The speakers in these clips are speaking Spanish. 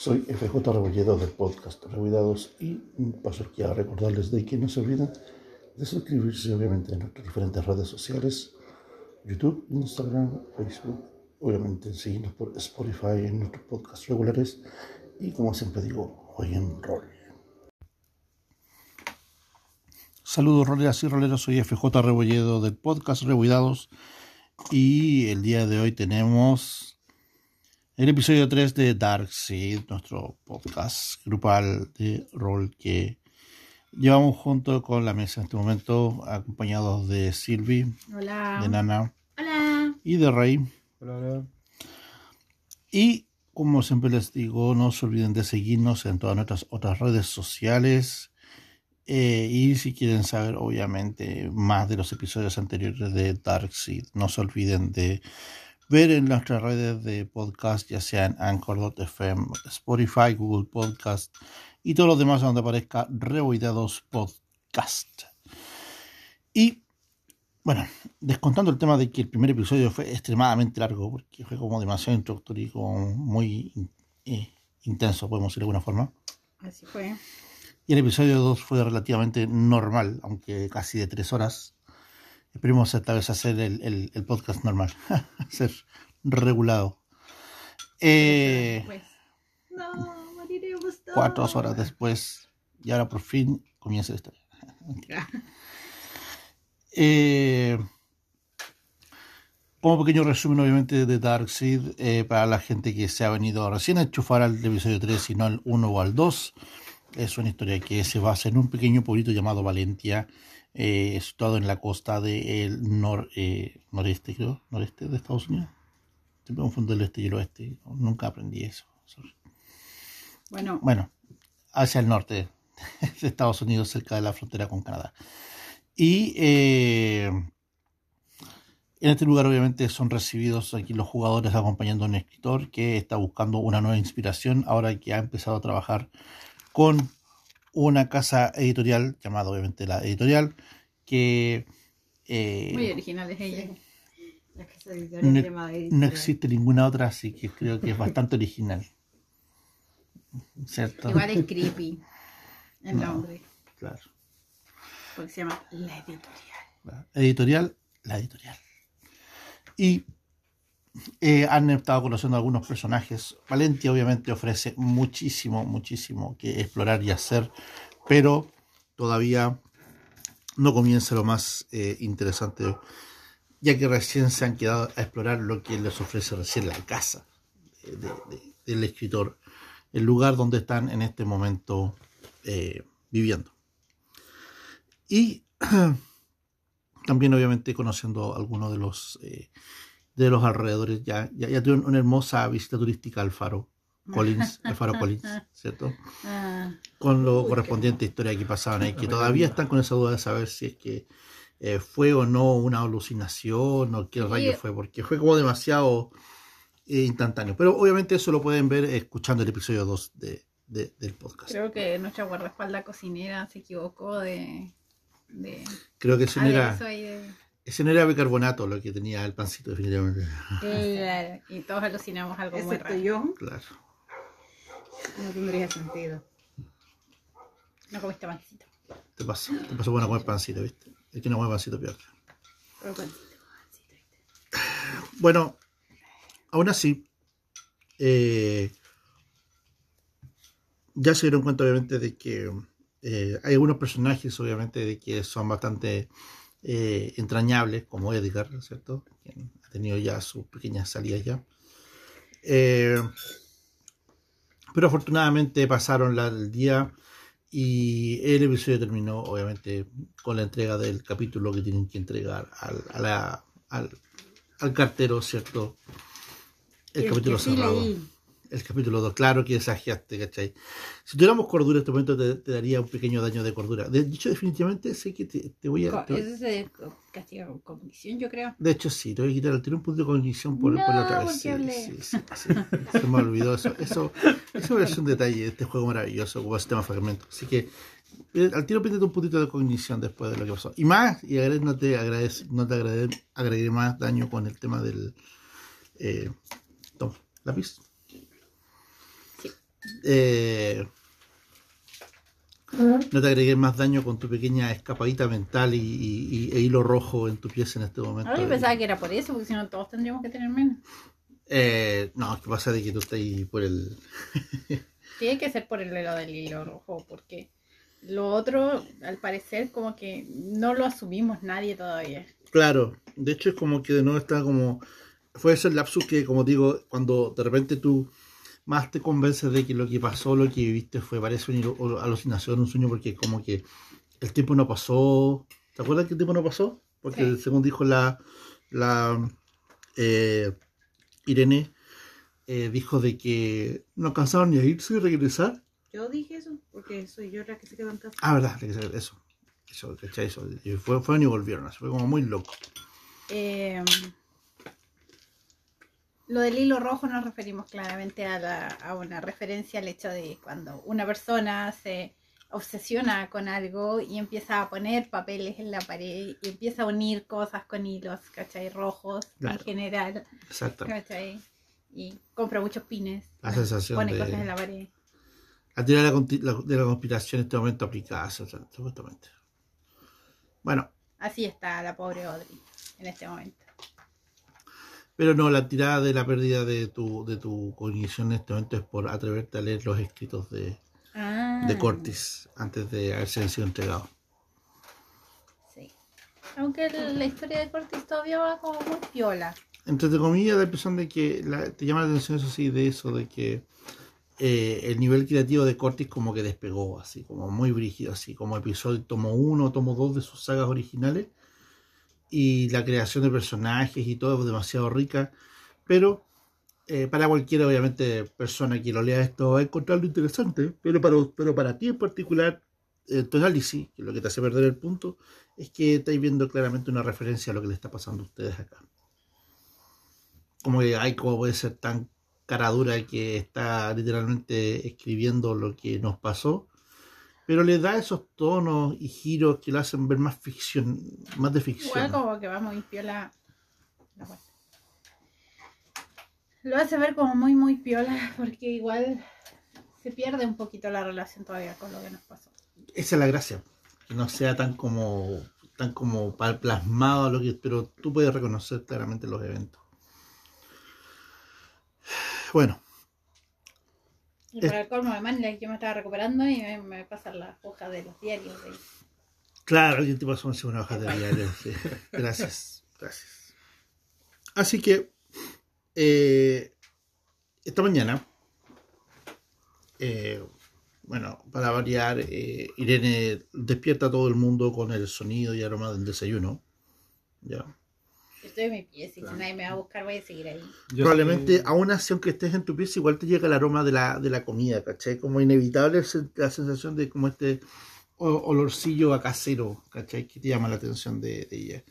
Soy FJ Rebolledo del podcast Rebuidados y paso aquí a recordarles de que no se olviden de suscribirse obviamente en nuestras diferentes redes sociales, YouTube, Instagram, Facebook, obviamente seguirnos por Spotify en nuestros podcasts regulares y como siempre digo, hoy en rol. Saludos roleras y roleros, soy FJ Rebolledo del podcast Rebuidados y el día de hoy tenemos el episodio 3 de Dark Seed, nuestro podcast grupal de rol que llevamos junto con la mesa en este momento, acompañados de Silvi, de Nana Hola. y de Rey. Hola, hola. Y como siempre les digo, no se olviden de seguirnos en todas nuestras otras redes sociales. Eh, y si quieren saber, obviamente, más de los episodios anteriores de Dark Seed, no se olviden de ver en nuestras redes de podcast, ya sean Anchor.fm, Spotify, Google Podcast y todos los demás donde aparezca Reboidados Podcast. Y bueno, descontando el tema de que el primer episodio fue extremadamente largo, porque fue como demasiado introductorio y como muy eh, intenso, podemos decir de alguna forma. Así fue. Y el episodio 2 fue relativamente normal, aunque casi de tres horas. Esperemos esta vez hacer el, el- el podcast normal, ser regulado. Eh. No, moriremos todos. cuatro horas después, y ahora por fin comienza la historia. Eh, como pequeño resumen, obviamente, de Darkseid, eh, para la gente que se ha venido recién a enchufar al episodio 3 y no al 1 o al 2, es una historia que se basa en un pequeño pueblito llamado Valentia, eh, situado en la costa del nor, eh, noreste, creo, noreste de Estados Unidos. Siempre confundo el este y el oeste, nunca aprendí eso. Bueno, Bueno, hacia el norte de Estados Unidos, cerca de la frontera con Canadá. Y eh, en este lugar obviamente son recibidos aquí los jugadores acompañando a un escritor que está buscando una nueva inspiración ahora que ha empezado a trabajar con una casa editorial llamada obviamente la editorial que eh, muy original es ella. La casa editorial no, llamada no Editorial. existe ninguna otra así que creo que es bastante original. ¿Cierto? Igual es creepy el No. nombre. Claro. Porque se llama La Editorial. La editorial, la editorial. Y eh, han estado conociendo algunos personajes. Valentia obviamente ofrece muchísimo, muchísimo que explorar y hacer, pero todavía no comienza lo más eh, interesante, ya que recién se han quedado a explorar lo que les ofrece recién la casa eh, de- de- del escritor, el lugar donde están en este momento viviendo. Y también obviamente conociendo algunos de los de los alrededores ya ya, ya tuvieron una hermosa visita turística al faro Collins al faro Collins cierto Ah, con lo Uy, correspondiente historia que pasaban ahí que todavía están con esa duda de saber si es que eh, fue o no una alucinación o qué rayo fue porque fue como demasiado eh, instantáneo. Pero obviamente eso lo pueden ver escuchando el episodio 2 de, de- del podcast. Creo que nuestra guardaespaldas cocinera se equivocó de. de creo que ese no era aderezo ahí de- ese no era bicarbonato lo que tenía el pancito definitivamente Claro, Y todos alucinamos algo muy raro. yo, claro no tendría sentido. No comiste pancito. Te pasó, te pasó bueno comer pancito, ¿viste? Es que no come pancito peor. Pero pancito, pancito, ¿viste? Bueno, aún así, eh, ya se dieron cuenta, obviamente, de que eh, hay algunos personajes, obviamente, de que son bastante eh, entrañables, como Edgar, ¿no es ¿cierto? Quien ha tenido ya sus pequeñas salidas ya. Eh, pero afortunadamente pasaron la- el día y el episodio terminó, obviamente, con la entrega del capítulo que tienen que entregar al, a la- al, al cartero, ¿cierto? El, capítulo cerrado. leí. El capítulo 2, claro que exageraste, ¿cachai? Si tuviéramos cordura en este momento te, te daría un pequeño daño de cordura. De hecho, definitivamente sé que te, te voy a... Te- Eso se castiga con cognición, yo creo. de hecho, sí, te voy a quitar el tiro un punto de cognición por, por la otra No, vez. Sí, sí, sí. Se me olvidó eso. Eso, eso es un detalle de este juego maravilloso como sistema de fragmento. Así que eh, al tiro pídete un puntito de cognición después de lo que pasó. Y más, y agre- no te, agradece, no te agregué, agregué más daño con el tema del... Eh, toma, lápiz. Eh, no te agregues más daño con tu pequeña escapadita mental y, y- y- e hilo rojo en tu pieza en este momento. Yo pensaba que era por eso, porque si no todos tendríamos que tener menos. Eh, no, ¿qué pasa de que tú estás ahí por el... Tiene que ser por el hilo del hilo rojo, porque lo otro, al parecer, como que no lo asumimos nadie todavía. Claro, de hecho es como que de nuevo está como... Fue ese lapsus que, como digo, cuando de repente tú más te convences de que lo que pasó, lo que viviste fue, parece una alucinación, un sueño, porque como que el tiempo no pasó. ¿Te acuerdas que el tiempo no pasó? Porque Sí. según dijo la, la eh, Irene, eh, dijo de que no alcanzaron ni a irse y regresar. Yo dije eso, porque soy yo la que se quedó en casa. Ah, verdad, eso. Eso, ¿cachai? Eso. Y fue, fueron y volvieron, fue como muy loco. Eh, lo del hilo rojo nos referimos claramente a, la- a una referencia al hecho de cuando una persona se obsesiona con algo y empieza a poner papeles en la pared y empieza a unir cosas con hilos, ¿cachai? Rojos Claro. en general, Exactamente. ¿cachai? Y compra muchos pines, La sensación pone de- cosas en la pared. La teoría de la, conti- la- de la conspiración en este momento aplicada, o sea, supuestamente. Bueno, Así está la pobre Audrey en este momento. Pero no, la tirada de la pérdida de tu, de tu cognición en este momento es por atreverte a leer los escritos de, Ah, de Cortis antes de haberse sido entregado. Sí. Aunque el- la historia de Cortis todavía va como muy piola. Entre comillas, da la impresión de que la- te llama la atención eso sí, de eso, de que eh, el nivel creativo de Cortis como que despegó, así, como muy brígido, así, como episodio tomo uno, tomo dos de sus sagas originales. Y la creación de personajes y todo es demasiado rica. Pero eh, para cualquier, obviamente, persona que lo lea esto va a encontrarlo interesante. Pero para, pero para ti en particular, eh, tu análisis, que es lo que te hace perder el punto, es que estáis viendo claramente una referencia a lo que le está pasando a ustedes acá como que hay como puede ser tan cara dura que está literalmente escribiendo lo que nos pasó pero le da esos tonos y giros que lo hacen ver más ficción más de ficción Igual como que va muy piola. la. Lo hace ver como muy, muy piola porque igual se pierde un poquito la relación todavía con lo que nos pasó. esa es la gracia que no sea tan como tan como plasmado lo que pero tú puedes reconocer claramente los eventos bueno Y para el colmo de yo me estaba recuperando y me, me pasan las hojas de los diarios. de- Claro, alguien te pasó una hoja de diario. sí. Gracias, gracias. Así que, eh, esta mañana, eh, bueno, para variar, eh, Irene despierta a todo el mundo con el sonido y aroma del desayuno. ¿ya? Yo estoy en mi pieza y Claro. si nadie me va a buscar voy a seguir ahí. Yo Probablemente, que- aún así, aunque estés en tu pieza, igual te llega el aroma de la, de la comida, ¿cachai? Como inevitable es la sensación de como este olorcillo a casero, ¿cachai? Que te llama la atención de, de ella.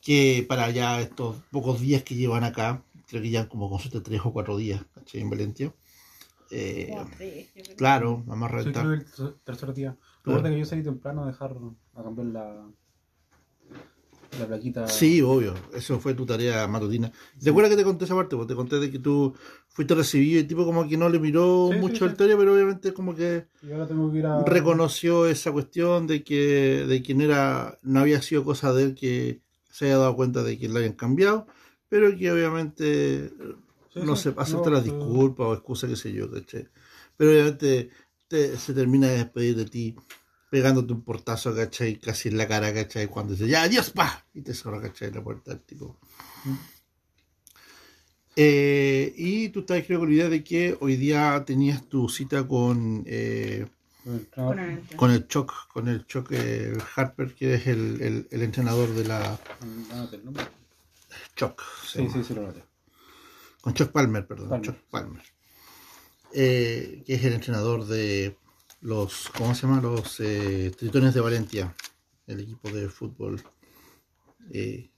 Que para ya estos pocos días que llevan acá, creo que ya como con suerte tres o cuatro días, ¿cachai? En Valentia. Eh, yo claro, vamos a Soy reventar. creo el ter- tercer día. Recuerda que yo salí temprano a dejar a cambiar la, la plaquita. Sí, obvio, eso fue tu tarea matutina. ¿Te acuerdas que te conté esa parte? Pues te conté de que tú fuiste recibido y el tipo como que no le miró Sí, mucho sí. el tarea, pero obviamente como que Y ahora tengo que ir a. reconoció esa cuestión de que de que no era no había sido cosa de él que se haya dado cuenta de que lo habían cambiado pero que obviamente no sé acepta no, las disculpas o excusa qué sé yo ¿cachai? pero obviamente te- se termina de despedir de ti pegándote un portazo ¿cachai? casi en la cara ¿cachai? cuando dice ya adiós pa y te cerró ¿cachai? la puerta del tipo Mm. Eh, y tú estás creo con la idea de que hoy día tenías tu cita con eh, Con el. Con Choc, con el Choc eh, Harper, que es el, el- el entrenador de la. Choc. Sí, sí, sí, lo noté. Con Choc Palmer, perdón. Palmer. Choc Palmer. Eh, que es el entrenador de los, ¿cómo se llama? Los eh, Tritones de Valencia, el equipo de fútbol eh,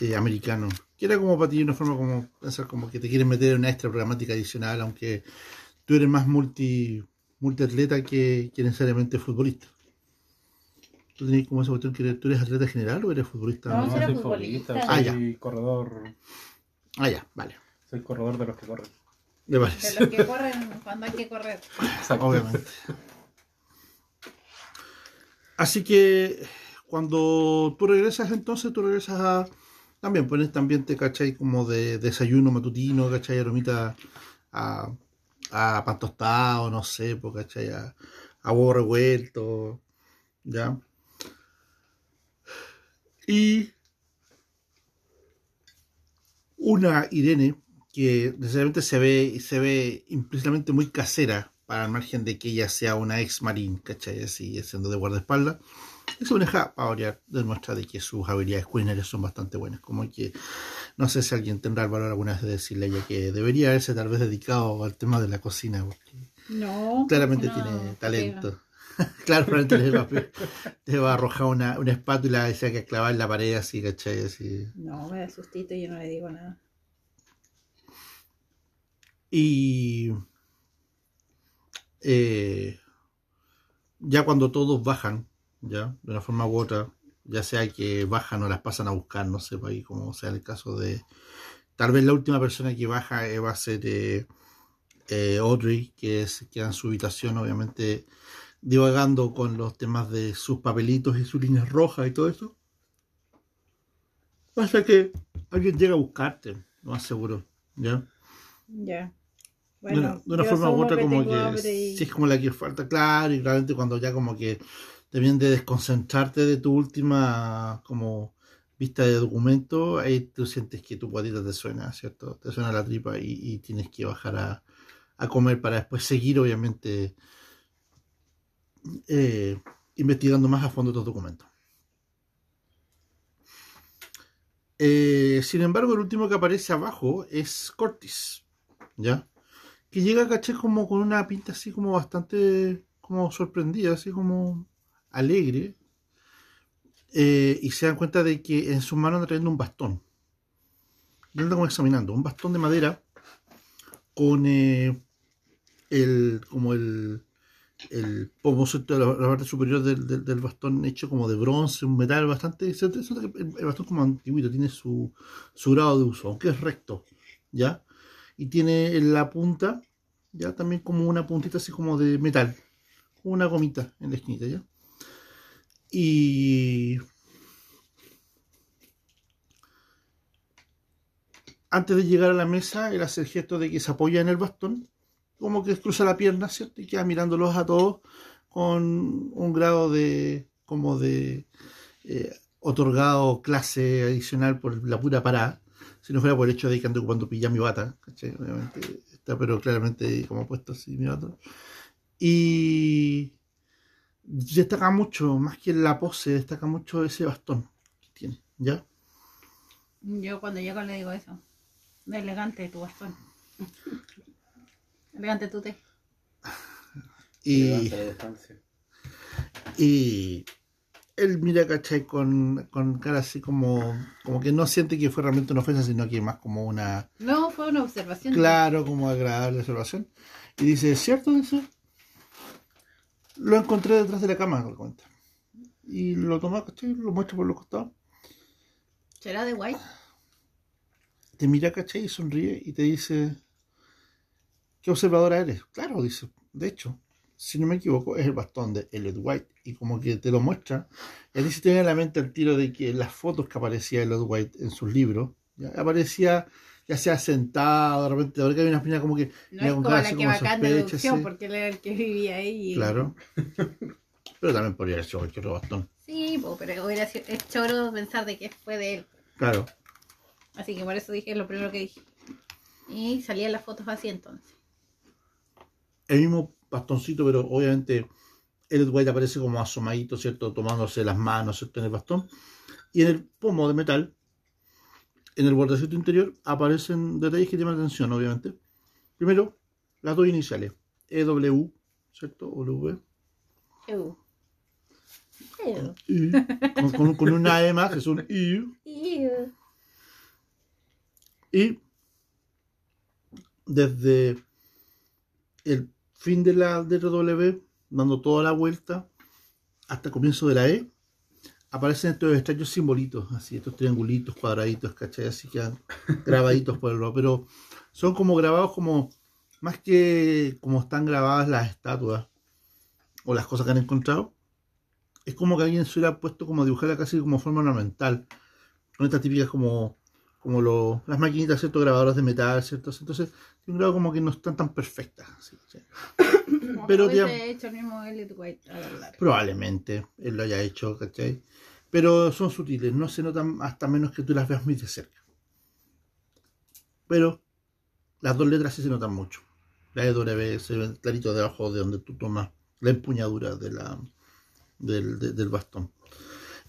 eh, americano. Que era como para ti una forma como pensar como que te quieren meter en una extra programática adicional, aunque tú eres más multi multiatleta que, que necesariamente futbolista. ¿Tú tenés como esa cuestión que eres- tú eres atleta general o eres futbolista? No, No, soy futbolista. Ah, soy ya. corredor. Ah, ya, vale. Soy corredor de los que corren. Me De los que corren cuando hay que correr. Exacto. Obviamente. Así que cuando tú regresas, entonces tú regresas a. También pones este ambiente, ¿cachai? Como de desayuno matutino, ¿cachai? Aromita a, a pan tostado, no sé, pues, ¿cachai? A, a huevo revuelto, ¿ya? Y una Irene que necesariamente se ve, se ve implícitamente muy casera, para al margen de que ella sea una ex marine, ¿cachai? Así, siendo de guardaespaldas. Eso una deja para demuestra de que sus habilidades culinarias son bastante buenas. Como que no sé si alguien tendrá el valor alguna vez de decirle a ella que debería haberse tal vez dedicado al tema de la cocina, porque No. claramente no, tiene talento. claro, probablemente le va, a- te va a arrojar una, una espátula y se va a clavar en la pared así, ¿cachai? Así. No, me da sustito y yo no le digo nada. Y eh, ya cuando todos bajan, ya, de una forma u otra, ya sea que bajan o las pasan a buscar, no sé, ahí como sea el caso de. Tal vez la última persona que baja eh, va a ser eh, Audrey, que es, queda en su habitación, obviamente divagando con los temas de sus papelitos y sus líneas rojas y todo eso. Hasta que alguien llega a buscarte, lo más seguro, ¿ya? Ya. De una, de una forma u otra como que y- sí es como la que falta claro y realmente cuando ya como que te vienen de desconcentrarte de tu última como vista de documento ahí tú sientes que tu guatita te suena cierto te suena la tripa y, y tienes que bajar a, a comer para después seguir obviamente eh, investigando más a fondo tus documentos Eh, sin embargo el último que aparece abajo es Cortis ¿ya? Que llega, caché, como con una pinta así como bastante como sorprendida, así como alegre. Eh, y se dan cuenta de que en sus manos anda trayendo un bastón. Y anda como examinando, un bastón de madera con eh, el, como el, el pomo, la, la parte superior del, del- bastón hecho como de bronce, un metal bastante. El, el bastón como antiguito, tiene su, su grado de uso, aunque es recto, ¿ya? Y tiene en la punta ya también como una puntita así como de metal, una gomita en la esquinita ya. Y antes de llegar a la mesa, él hace el gesto de que se apoya en el bastón, como que cruza la pierna, ¿cierto? Y queda mirándolos a todos con un grado de como de eh, otorgado clase adicional por la pura parada si no fuera por el hecho de que ando ocupando pijama y bata, ¿cachai? Obviamente está, pero claramente como puesto así mi bata. Y destaca mucho, más que la pose, destaca mucho ese bastón que tiene, ¿ya? Yo cuando llego le digo eso. Elegante tu bastón. Elegante tu té. Y, y él mira, ¿cachai? Con, con cara así como, como que no siente que fue realmente una ofensa, sino que más como una, No, fue una observación. claro, como agradable observación. Y dice, ¿es cierto eso? Lo encontré detrás de la cama, lo cuenta. Y lo toma, ¿cachai? Lo muestra por los costados. ¿Será de guay? Te mira, ¿cachai? Y sonríe y te dice, ¿qué observadora eres? Claro, dice, de hecho, si no me equivoco, es el bastón de Elliot White. Y como que te lo muestra, él dice, tiene en la mente el tiro de que las fotos que aparecía Elliot White en sus libros, ¿ya? aparecía ya sea sentado, de repente, ahora que hay una espina como que... No es como la que sospecha, deducción, sí. porque él era el que vivía ahí. y- Claro. Pero también podría haber sido cualquier otro bastón. Sí, pero hubiera sido, es choro pensar de que fue de él. Claro. Así que por eso dije lo primero que dije. Y salían las fotos así entonces. el mismo bastoncito, pero obviamente Elliot White aparece como asomadito, ¿cierto? Tomándose las manos, ¿cierto? En el bastón. Y en el pomo de metal, en el bordecito interior, aparecen detalles que llaman la atención, obviamente. Primero, las dos iniciales, EW, ¿cierto? O W. Eu. Eu. Y, con, con- con una E más, es un I. Y desde el fin de la de W, dando toda la vuelta hasta el comienzo de la E, aparecen estos extraños simbolitos, así, estos triangulitos, cuadraditos, ¿cachai? Así quedan grabaditos por el pero son como grabados como más que como están grabadas las estatuas o las cosas que han encontrado, es como que alguien se hubiera puesto como a dibujarla casi como forma ornamental, con estas típicas como, como lo- las maquinitas, ¿cierto? Grabadoras de metal, ¿cierto? Entonces, tiene un grado como que no están tan perfectas. ¿sí? ¿sí? Como Pero, hecho el mismo Elliot White a la larga. Probablemente él lo haya hecho, ¿cachai? Pero son sutiles, no se notan hasta menos que tú las veas muy de cerca. Pero las dos letras sí se notan mucho. La EW se ve clarito debajo de donde tú tomas la empuñadura de la, del, de- del bastón.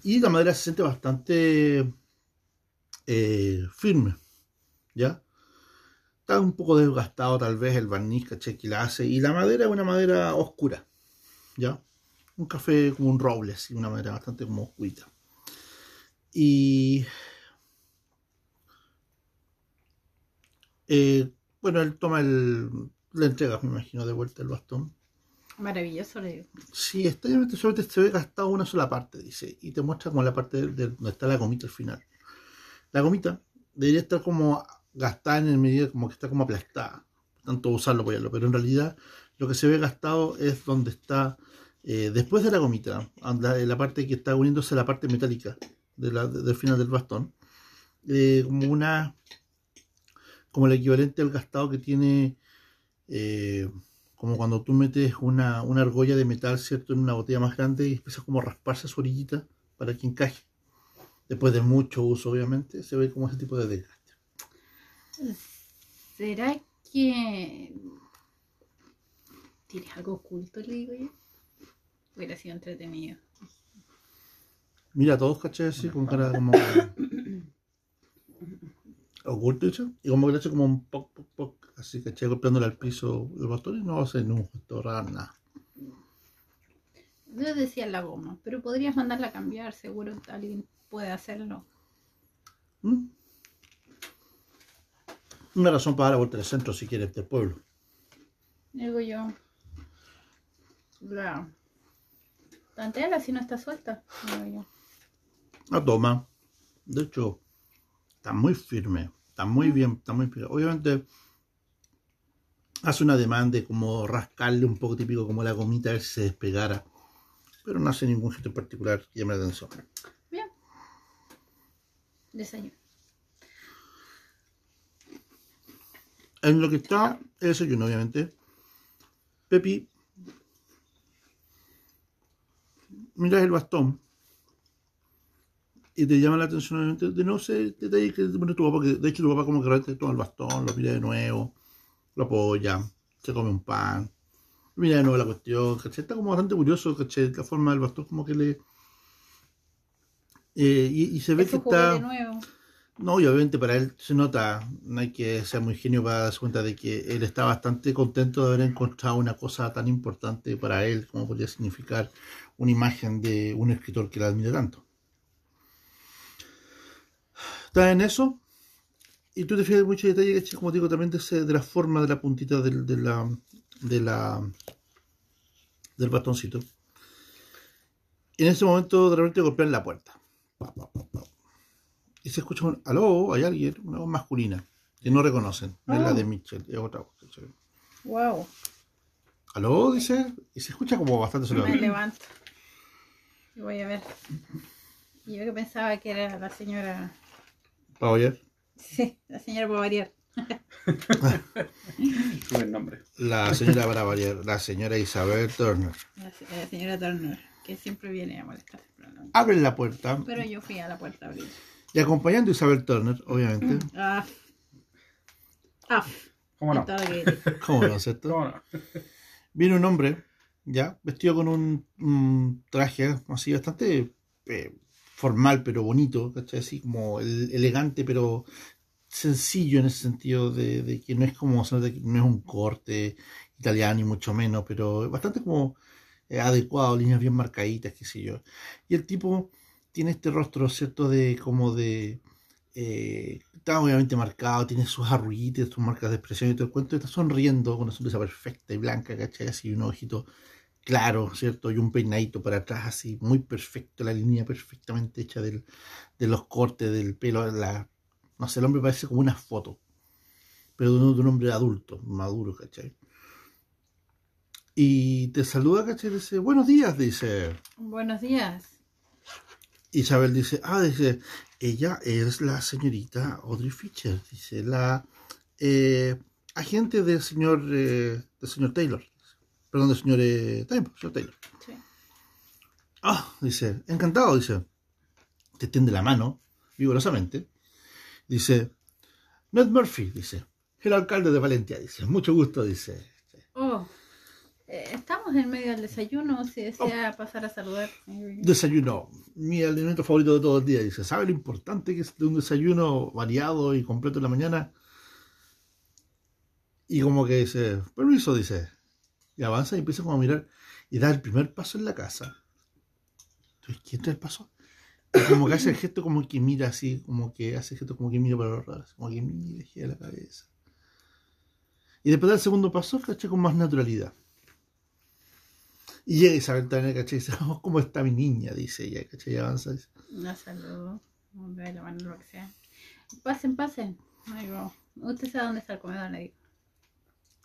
Y la madera se siente bastante eh, firme, ¿ya? Está un poco desgastado tal vez el barniz, ¿cachai? Que la hace. Y la madera es una madera oscura, ¿ya? un café como un roble, así, una madera bastante como oscurita. Y eh, bueno, él toma el. Le entrega, me imagino, de vuelta el bastón. Maravilloso, le digo. Sí, extrañamente solamente se ve gastado una sola parte, dice, y te muestra como la parte de, de donde está la gomita al final. La gomita debería estar como gastada en el medida como que está como aplastada, tanto usarlo, apoyarlo, pero en realidad lo que se ve gastado es donde está eh, después de la gomita, la, la parte que está uniéndose a la parte metálica de la- de- del final del bastón, eh, como una, como el equivalente al gastado que tiene, eh, como cuando tú metes una, una argolla de metal, ¿cierto?, en una botella más grande y empieza como a rasparse su orillita para que encaje. Después de mucho uso, obviamente, se ve como ese tipo de desgaste. ¿Será que tienes algo oculto, le digo yo? Hubiera sido entretenido. Mira, todos, ¿cachai? Así, con cara como... Oculto, ¿cachai? Y como que le hace como un poc, poc, poc, así, ¿cachai? Golpeándole al piso el bastón y no hace ningún gesto raro, nada. Yo decía la goma, pero podrías mandarla a cambiar, seguro alguien puede hacerlo. ¿Mm? Una razón para dar la vuelta al centro, si quieres, del pueblo. Digo yo. La... Si no está suelta. Digo yo. La toma. De hecho, está muy firme. Está muy bien, está muy firme. Obviamente, hace una demanda de como rascarle un poco típico como la gomita a ver si se despegara. Pero no hace ningún gesto en particular que llame la atención. Bien. Desayuno. En lo que está el desayuno, obviamente. Pepi. Miras el bastón. Y te llama la atención, obviamente, de no sé, detalle que te pone tu papá, que de hecho tu papá como que realmente toma el bastón, lo mira de nuevo, lo apoya, se come un pan, mira de nuevo la cuestión, ¿cachai? Está como bastante curioso, ¿cachai? La forma del bastón como que le... eh, y, y se ve que está... nuevo. No, y obviamente para él se nota, no hay que ser muy genio para darse cuenta de que él está bastante contento de haber encontrado una cosa tan importante para él como podría significar una imagen de un escritor que la admira tanto. Está en eso, y tú te fijas en mucho detalle, ¿cachai? como digo, también de, ese- de la forma de la puntita del, de la, de la, del bastoncito. Y en ese momento de repente golpean la puerta. Y se escucha un aló, hay alguien, una voz masculina, que no reconocen. No es la de Mitchell, es otra voz. Wow. ¿Aló? Dice, y se escucha como bastante Me sonoro. levanto. Y voy a ver. Yo que pensaba que era la señora. ¿Para oír? Sí, la señora Bavariar. Buen nombre. La señora variar, la señora Isabel Turner. La, la señora Turner, que siempre viene a molestar. No- Abren la puerta pero yo fui a la puerta a abrir. y acompañando a Isabel Turner, obviamente. Ah. Ah. ¿Cómo no? ¿Cómo no, cierto? ¿Cómo no? Viene un hombre, ya, vestido con un, un traje así bastante eh, formal pero bonito, ¿cachai? Así como el- elegante pero sencillo en ese sentido de, que no es como, no es un corte italiano ni mucho menos, pero bastante como eh, adecuado, líneas bien marcaditas, qué sé yo. Y el tipo tiene este rostro, ¿cierto? De como de... eh, está obviamente marcado, tiene sus arruguitas, sus marcas de expresión y todo el cuento, y está sonriendo con una sonrisa perfecta y blanca, ¿cachai? Así un ojito claro, ¿cierto? Y un peinadito para atrás, así muy perfecto, la línea perfectamente hecha del, de los cortes del pelo, la, no sé, el hombre parece como una foto. pero de un, de un hombre adulto, maduro, ¿cachai? Y te saluda, ¿cachai? Dice, buenos días, dice. Buenos días. Isabel dice, ah, dice, ella es la señorita Audrey Fisher, dice, la eh, agente del señor, eh, del señor Taylor. Perdón, del señor, eh, Taylor, señor Taylor. Sí. Ah, dice, encantado, dice. Te tiende la mano, vigorosamente. Dice, Ned Murphy, dice, el alcalde de Valencia, dice, mucho gusto, dice. Oh, eh, estamos en medio del desayuno. Si desea pasar a saludar. Desayuno, mi alimento favorito de todo el día, dice, ¿sabe lo importante que es de un desayuno variado y completo en la mañana? Y como que dice, permiso, dice, y avanza y empieza como a mirar y da el primer paso en la casa. Entonces, ¿quién da el paso? Y como que hace el gesto como que mira así, como que hace el gesto como que mira para los lados, como que mira, gira la cabeza. Y después da el segundo paso, caché, con más naturalidad. Y llega Isabel también, caché, y dice, "Oh, ¿cómo está mi niña? Dice ella, caché, y avanza. Dice, La saludo. Un la mano, lo que sea. Pasen, pasen. Usted sabe dónde está el comedor, le digo.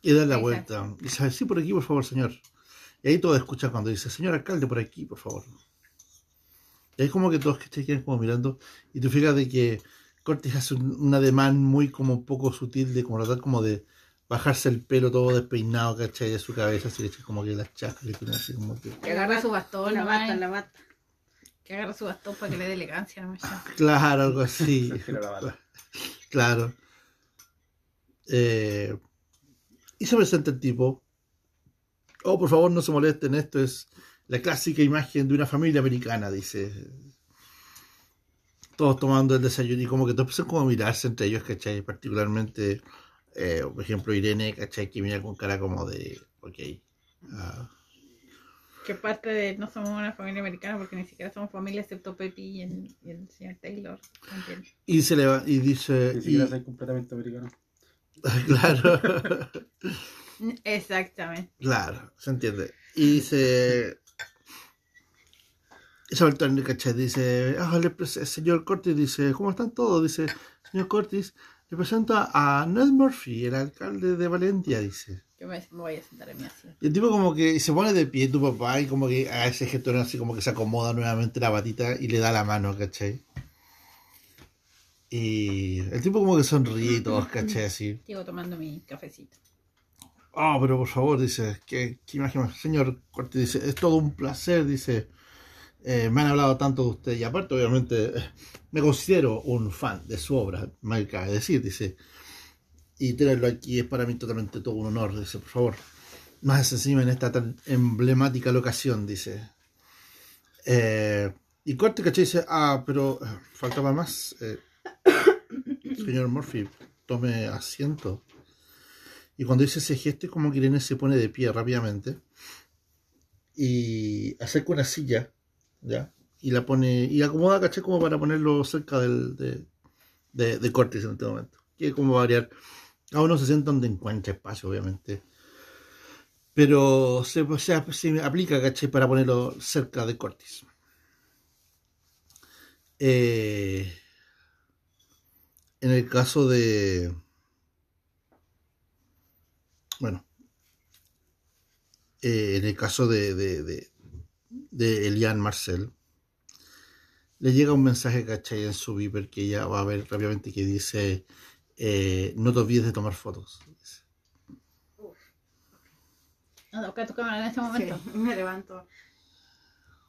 Y da la Exacto. vuelta. Dice, sí, por aquí, por favor, señor. Y ahí todos escuchan cuando dice, señor alcalde, por aquí, por favor. Y ahí como que todos que quedan como mirando. Y tú fijas de que Cortés hace un, un ademán muy como un poco sutil de como tratar como de bajarse el pelo todo despeinado, ¿cachai? De su cabeza, así que como que las chascas le así como que... Que agarra su bastón, La bata, la bata. Que agarra su bastón para que le dé elegancia, nomás ya. Claro, algo así. Claro. Eh, y se presenta el tipo. Oh, por favor, no se molesten, esto es la clásica imagen de una familia americana, dice. Todos tomando el desayuno y como que todos empiezan como a mirarse entre ellos, ¿cachai? Particularmente, eh, por ejemplo, Irene, ¿cachai? Que mira con cara como de, ok. ah, Que parte de no somos una familia americana porque ni siquiera somos familia excepto Pepi y el, y el señor Taylor. ¿entiendes? y se le va, y dice, Ni y- siquiera soy completamente americano. claro. Exactamente. Claro, se entiende. Y dice. Isabel Turner, ¿cachai? Dice, ah, le pres- señor Cortis, dice, ¿cómo están todos? Dice, señor Cortis, le presenta a Ned Murphy, el alcalde de Valencia, dice. Yo me me voy a sentar en mi asiento. Y el tipo como que se pone de pie tu papá y como que a ese gesto así como que se acomoda nuevamente la patita y le da la mano, ¿cachai? Y el tipo como que sonríe y todos, ¿cachai? Así. Sigo tomando mi cafecito. Ah, pero por favor, dice, qué, qué imagen más. Señor Cortés dice, es todo un placer, dice. Eh, me han hablado tanto de usted y aparte, obviamente, me considero un fan de su obra, me cabe decir, dice. Y tenerlo aquí es para mí totalmente todo un honor, dice, por favor. Más encima en esta tan emblemática locación, dice. Eh, y Cortés, ¿cachai? Dice, ah, pero eh, faltaba más. eh, señor Murphy, tome asiento. Y cuando dice ese gesto, es como que Irene se pone de pie rápidamente y acerca una silla, ¿ya? Y la pone, y acomoda, caché, como para ponerlo cerca del, de, de, Cortés en este momento. Que como variar. A uno se sienta donde encuentra espacio, obviamente. Pero se, se, aplica, caché, para ponerlo cerca de Cortés. Eh, en el caso de. Bueno, eh, en el caso de, de Eliane Marcel, le llega un mensaje, ¿cachai? En su Viper que ella va a ver rápidamente que dice: eh, No te olvides de tomar fotos. No, toca tu cámara en este momento. Sí, me levanto.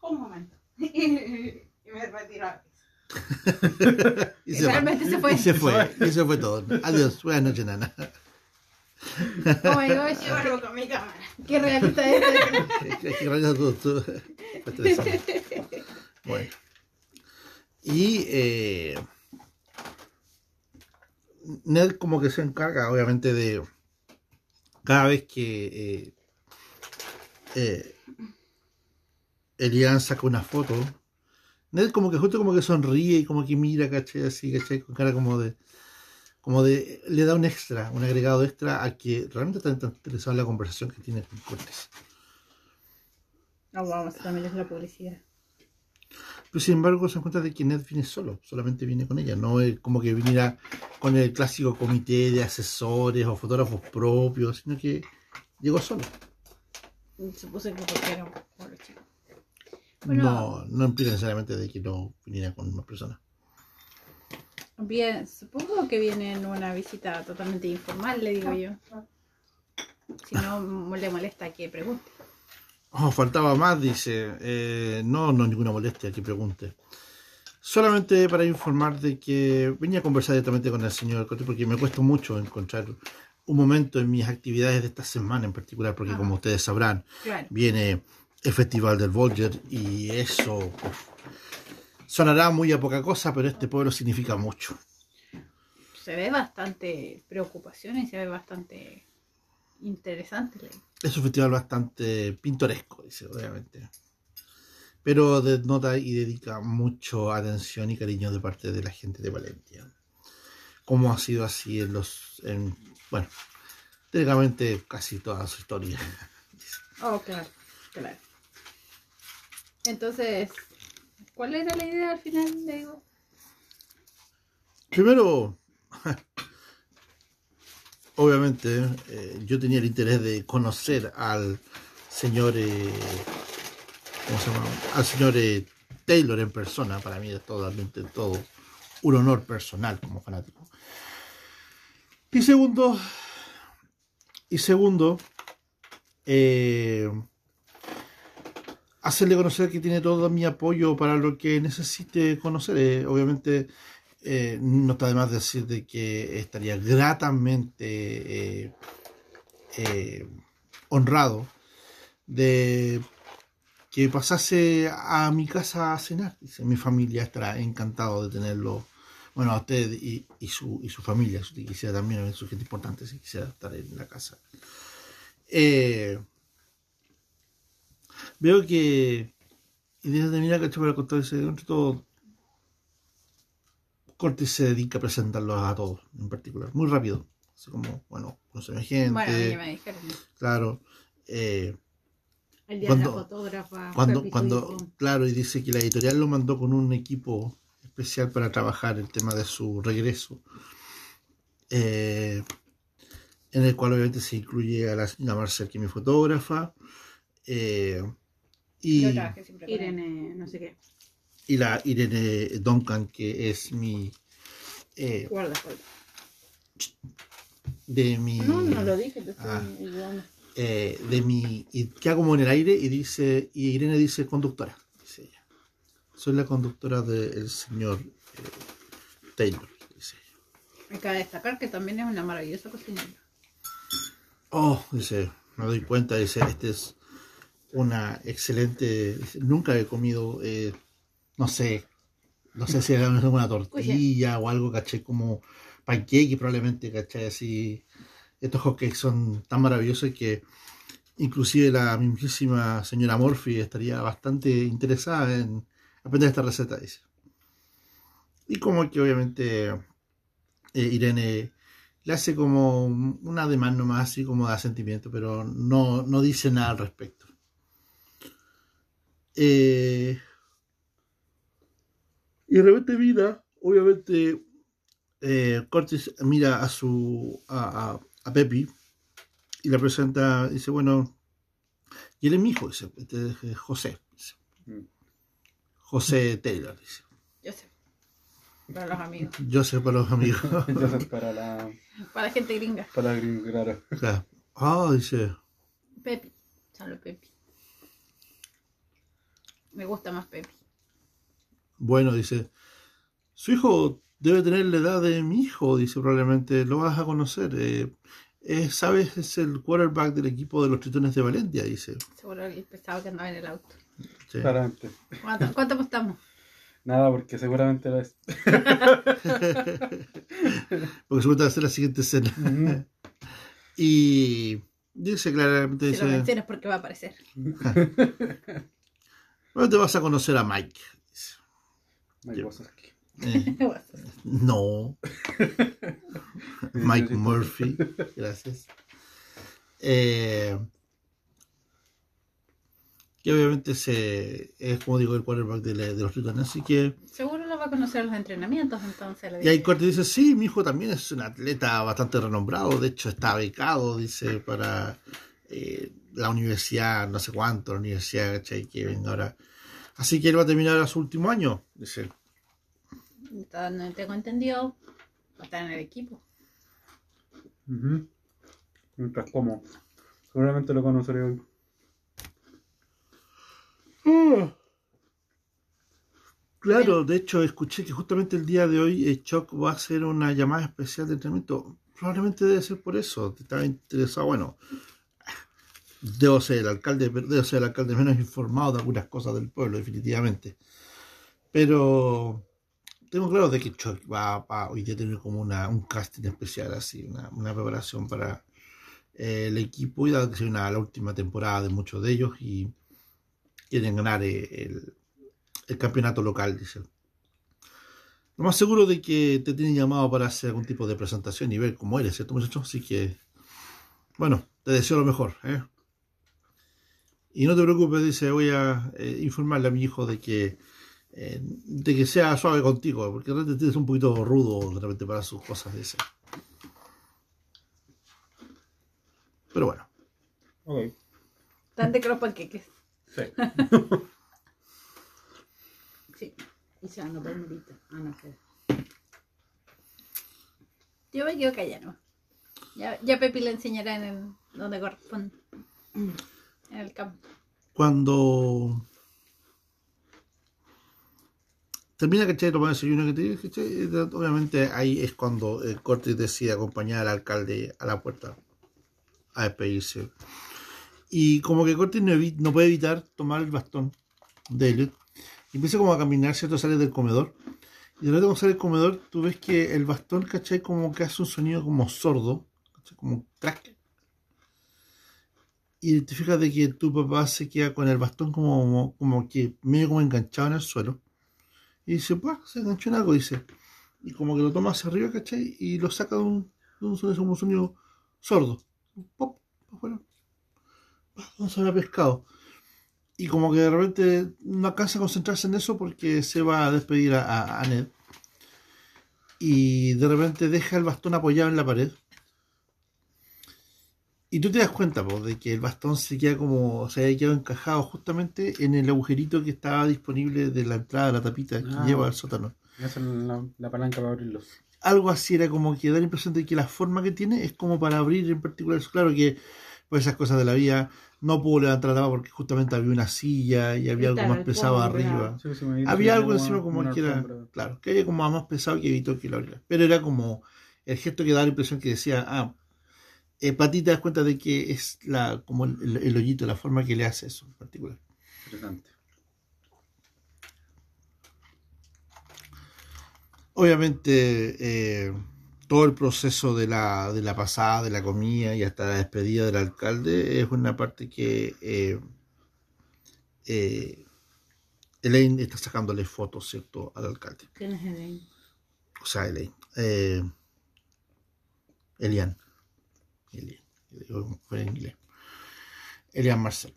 Un momento. y me retiro a y se. Realmente se fue. Y se fue. Y eso fue todo. Adiós. Buenas noches, nana. Oh my gosh, Yo vuelvo con mi cámara. Qué realista es realiza todo, todo. Fue interesante. Bueno. Y eh, Ned como que se encarga, obviamente, de cada vez que eh, eh, Elian saca una foto, Ned como que justo como que sonríe y como que mira, ¿cachai? Así, ¿cachai? Con cara como de como de le da un extra, un agregado extra a que realmente está interesado en la conversación que tiene con Cortés. No, vamos, también es la publicidad. Pero sin embargo se encuentra de que Ned viene solo, solamente viene con ella, no es como que viniera con el clásico comité de asesores o fotógrafos propios, sino que llegó solo. Supuse que porque era un chico. No, no implica necesariamente de que no viniera con más personas. Bien, supongo que viene en una visita totalmente informal, le digo yo. Si no le molesta que pregunte. Oh, faltaba más, dice. Eh, no, no ninguna molestia que pregunte. Solamente para informar de que venía a conversar directamente con el señor Cote porque me cuesta mucho encontrar un momento en mis actividades de esta semana en particular, porque Ajá. como ustedes sabrán, Claro. viene el Festival del Volger y eso sonará muy a poca cosa, pero este pueblo significa mucho. Se ve bastante preocupación y se ve bastante interesante. Es un festival bastante pintoresco, dice, obviamente. Pero denota y dedica mucho atención y cariño de parte de la gente de Valencia. Como ha sido así en los. En, bueno, técnicamente casi toda su historia. Oh, claro, claro. Entonces, ¿cuál era la idea al final, le digo? Primero, obviamente, eh, yo tenía el interés de conocer al señor, eh, ¿cómo se llama? Al señor eh, Taylor en persona. Para mí es totalmente todo un honor personal como fanático. Y segundo, y segundo, eh, hacerle conocer que tiene todo mi apoyo para lo que necesite conocer. Eh, obviamente, eh, no está de más decir de que estaría gratamente eh, eh, honrado de que pasase a mi casa a cenar. Dice, mi familia estará encantado de tenerlo. Bueno, a usted y, y su, y su familia, si quisiera también, es su gente importante, si quisiera estar en la casa. Eh, veo que, y desde terminar, que para contar ese, entre todo, Cortés se dedica a presentarlos a todos, en particular, muy rápido. Así como, bueno, conocer a gente, Bueno, ya me dijeron. claro. eh, El día Cuando- de la fotógrafa. cuando, claro, y dice que la editorial lo mandó con un equipo especial para trabajar el tema de su regreso, eh, en el cual obviamente se incluye a la señora Marcel, que es mi fotógrafa, eh, y, Yo trabajé siempre con él. Irene, no sé qué. y la Irene Duncan, que es mi, eh, de mi, No, no lo dije, te estoy Ah. eh, de mi, y queda como en el aire y dice, y Irene dice conductora, dice ella. Soy la conductora del señor eh, Taylor, dice ella. Me cabe destacar que también es una maravillosa cocinera. Oh, dice, me doy cuenta, dice, este es una excelente, nunca he comido, eh, no sé, no sé si era una tortilla o algo, caché, como pancake, probablemente, caché, así, estos hotcakes son tan maravillosos que inclusive la mismísima señora Morphy estaría bastante interesada en aprender esta receta, dice. Y como que obviamente eh, Irene le hace como una demanda nomás, así como de asentimiento, pero no, no dice nada al respecto. Eh, y de repente mira, obviamente, eh, Curtis mira a su a, a, a Pepi y la presenta, dice, bueno, y él es mi hijo, dice, este es José, dice. Mm. José Taylor, dice. Yo sé. Para los amigos. Yo sé para los amigos. Entonces, para la. Para la gente gringa. Para la gringa, claro. Claro. Ah, dice, Pepi. Solo Pepi. Me gusta más Pepi. Bueno, dice, su hijo debe tener la edad de mi hijo, dice probablemente, lo vas a conocer. eh, eh, ¿Sabes? Es el quarterback del equipo de los Tritones de Valencia, dice. Seguro que pensaba que andaba en el auto. Sí. Claramente. ¿Cuánto, cuánto apostamos? Nada, porque seguramente lo es. Porque seguro va a ser la siguiente escena. Y dice claramente, Si lo dice, mencionas porque va a aparecer. bueno, te vas a conocer a Mike. cosas que. Eh, no. Mike Murphy. Gracias. Eh, que obviamente se, es como digo el quarterback de, la- de los Titanes, así que Seguro lo va a conocer en los entrenamientos, entonces. y ahí. Corte dice, sí, mi hijo también es un atleta bastante renombrado, de hecho está becado, dice, para eh, la universidad, no sé cuánto, la universidad, ¿cachai? Que venga ahora. Así que él va a terminar ahora su último año, dice. Entonces, no tengo entendido, va a estar en el equipo. Mientras como. Seguramente lo conoceré hoy. Claro, de hecho, escuché que justamente el día de hoy eh, Chuck va a hacer una llamada especial de entrenamiento. Probablemente debe ser por eso. Estaba interesado, bueno, debo ser el alcalde, debo ser el alcalde menos informado de algunas cosas del pueblo, definitivamente. Pero tengo claro de que Chuck va, va hoy día a tener como una, un casting especial, así, una, una preparación para eh, el equipo y dado que una, la última temporada de muchos de ellos y quieren ganar eh, el, el campeonato local, dice. Lo más seguro de que te tienen llamado para hacer algún tipo de presentación y ver cómo eres, ¿cierto, muchacho? Así que, bueno, te deseo lo mejor, ¿eh? Y no te preocupes, dice, voy a eh, informarle a mi hijo de que eh, de que sea suave contigo, porque de repente es un poquito rudo de repente para sus cosas, dice. Pero bueno, Ok. Tan de cross panqueques. Sí. Sí. Y se van a palmerita. Ah, no, espera. Yo me quedo callado. Ya, ya Pepi le enseñará en el, donde corresponde. En el campo. cuando termina ¿cachai? tomar el desayuno que dije, ¿cachai? obviamente ahí es cuando el Cortés decide acompañar al alcalde a la puerta a despedirse y como que Cortés no, puede evitar tomar el bastón de Elliot y empieza como a caminar cierto sale del comedor y de repente cuando sale del comedor tú ves que el bastón ¿cachai? como que hace un sonido como sordo ¿cachai? como crack y te fijas de que tu papá se queda con el bastón como, como que medio como enganchado en el suelo. Y dice, pues, se enganchó en algo, dice. Y como que lo toma hacia arriba, ¿cachai? Y lo saca de un, de un sonido, como un sonido sordo. Pop, afuera. Se habrá pescado. Y como que de repente no alcanza a concentrarse en eso porque se va a despedir a, a- a Ned. Y de repente deja el bastón apoyado en la pared. Y tú te das cuenta, po, de que el bastón se queda como, se había quedado encajado justamente en el agujerito que estaba disponible de la entrada de la tapita que Ah. lleva al sótano. Esa es la, la palanca para abrirlos. Algo así era como que da la impresión de que la forma que tiene es como para abrir en particular. Claro que pues esas cosas de la vida no pudo levantar la tapa porque justamente había una silla y había algo más pesado fondo, arriba. Sí, sí, Había algo encima como una que era, claro, que había como más pesado que evitó que lo abriera. Pero era como el gesto que daba la impresión que decía, ah, eh, para ti te das cuenta de que es la como el, el- el hoyito, la forma que le hace eso en particular. Interesante. Obviamente, eh, todo el proceso de la, de la pasada, de la comida y hasta la despedida del alcalde es una parte que eh, eh, Elaine está sacándole fotos, ¿cierto?, al alcalde. ¿Quién es Elaine? O sea, Elaine. Eh, Elian. Elian. Yo digo como fuera en inglés. Elian Marcel.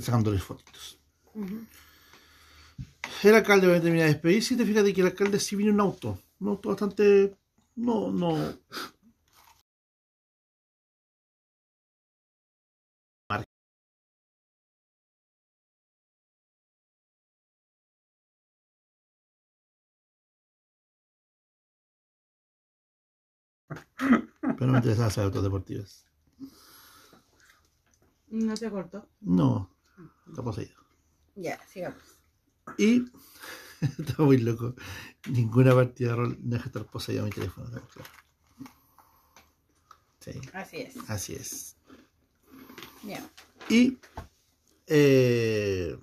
Sacándole fotitos. El alcalde va a terminar de despedirse y te fijas de que el alcalde sí viene en un auto. Un auto bastante. No, no. Pero no me interesa hacer autos deportivos. ¿No te cortó? No, está poseído. Ya, sigamos. Y está muy loco. Ninguna partida de rol deja estar poseído mi teléfono. Sí, Así es. así es. Bien. Y eh,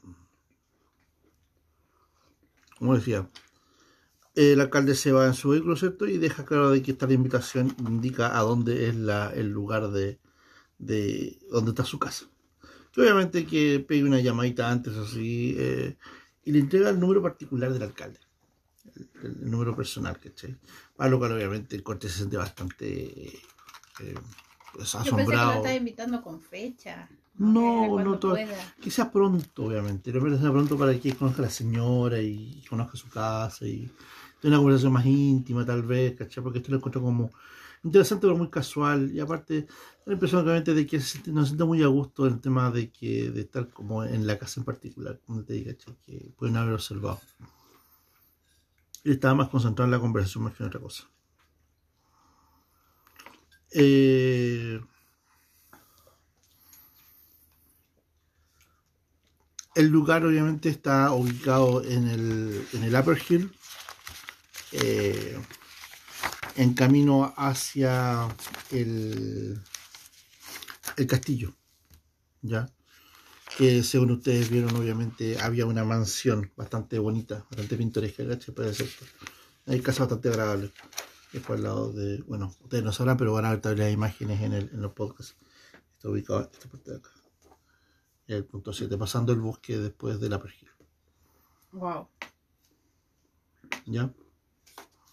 como decía, el alcalde se va en su vehículo, ¿cierto? Y deja claro de que esta la invitación indica a dónde es la, el lugar de, de donde está su casa. Que obviamente que pegue una llamadita antes así eh, y le entrega el número particular del alcalde. El, el- número personal, ¿cachai? Para lo cual obviamente el corte se siente bastante eh, pues, Yo pensé que lo asombrado. estaba invitando con fecha. No, no todo. pueda. Quizás pronto, obviamente. Lo sea pronto para que conozca a la señora y conozca su casa y tenga una conversación más íntima, tal vez, ¿cachai? Porque esto lo encuentro como interesante, pero muy casual. Y aparte, la impresión obviamente de que se nos siente muy a gusto el tema de que de estar como en la casa en particular, como te diga. Que pueden haber observado. Él estaba más concentrado en la conversación más que en otra cosa. Eh, el lugar obviamente está ubicado en el, en el Upper Hill, eh, en camino hacia el, el castillo, ¿ya? Que según ustedes vieron, obviamente había una mansión bastante bonita, bastante pintoresca, ¿cachai? Puede ser. Hay casas bastante agradables. Después al lado de, bueno, ustedes no sabrán, pero van a ver también las imágenes en, el, en los podcasts. Está ubicado en esta parte de acá. El punto 7, pasando el bosque después de la pergil. Wow. ¿Ya?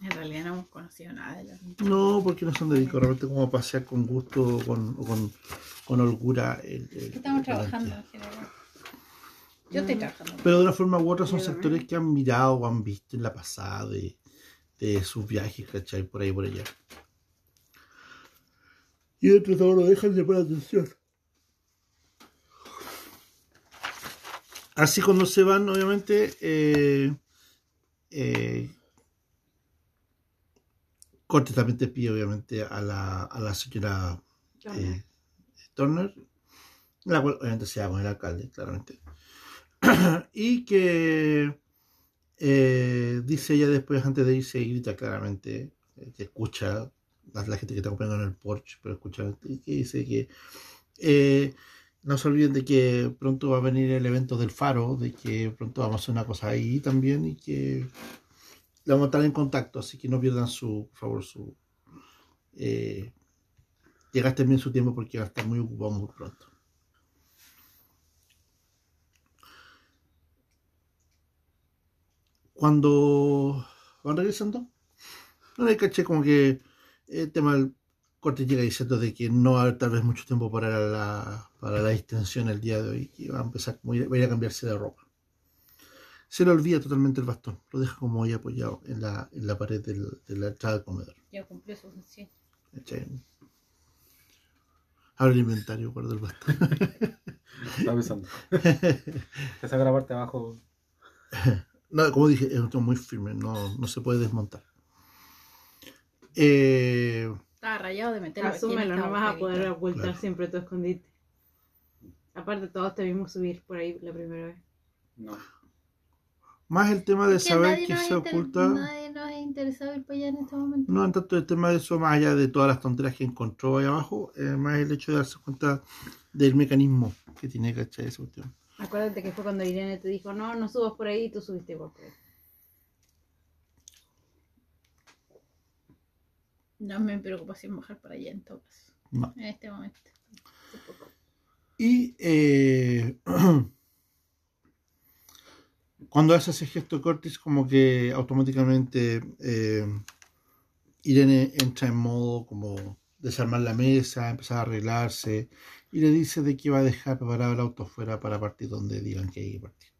En realidad no hemos conocido nada de la No, porque no son dedicados realmente como a pasear con gusto o con, o con, con holgura. El, el- Estamos el trabajando en general. Yo estoy trabajando. Pero de una forma u otra son sectores que han mirado o han visto en la pasada de, de sus viajes, ¿cachai? Por ahí por allá. Y dentro de todo no dejan de poner atención. Así cuando se van, obviamente, eh, eh, Corte también te pide, obviamente, a la, a la señora eh, Turner, la cual obviamente se con el alcalde, claramente. y que eh, dice ella después, antes de irse, y grita claramente, eh, que escucha la, la gente que está acompañando en el porche, pero escucha, y que dice que eh, no se olviden de que pronto va a venir el evento del faro, de que pronto vamos a hacer una cosa ahí también y que la vamos a estar en contacto, así que no pierdan su, por favor, su... Eh, bien su tiempo porque va a estar muy ocupado muy pronto. Cuando van regresando, no le caché como que el tema del corte llega diciendo de que no va a haber tal vez mucho distiempo para la, para la distensión el día de hoy, que va a empezar va a a cambiarse de ropa. Se le olvida totalmente el bastón, lo deja como ahí apoyado en la, en la pared del- de la entrada del comedor. Ya cumplió su función. Abre el inventario, guarda el bastón. Estaba pensando. Te saca la parte de abajo. No, como dije, es un muy firme, no, no se puede desmontar. Eh, Estaba rayado de meterlo Asúmelo, no vas a poder ocultar Claro. siempre tu escondite. Aparte, todos te vimos subir por ahí la primera vez. No. Más el tema de saber que se oculta. Nadie nos ha interesado ir para allá en este momento. No en tanto el tema de eso, más allá de todas las tonterías que encontró ahí abajo, eh, más el hecho de darse cuenta del mecanismo que tiene, ¿cachai? Esa cuestión. Acuérdate que fue cuando Irene te dijo, no, no subas por ahí y tú subiste igual por ahí. No es mi preocupación bajar para allá en todo caso. No. En este momento. Y eh, cuando hace ese gesto Cortis, como que automáticamente eh, Irene entra en modo como desarmar la mesa, empezar a arreglarse y le dice de que va a dejar preparado el auto fuera para partir donde digan que hay que partir.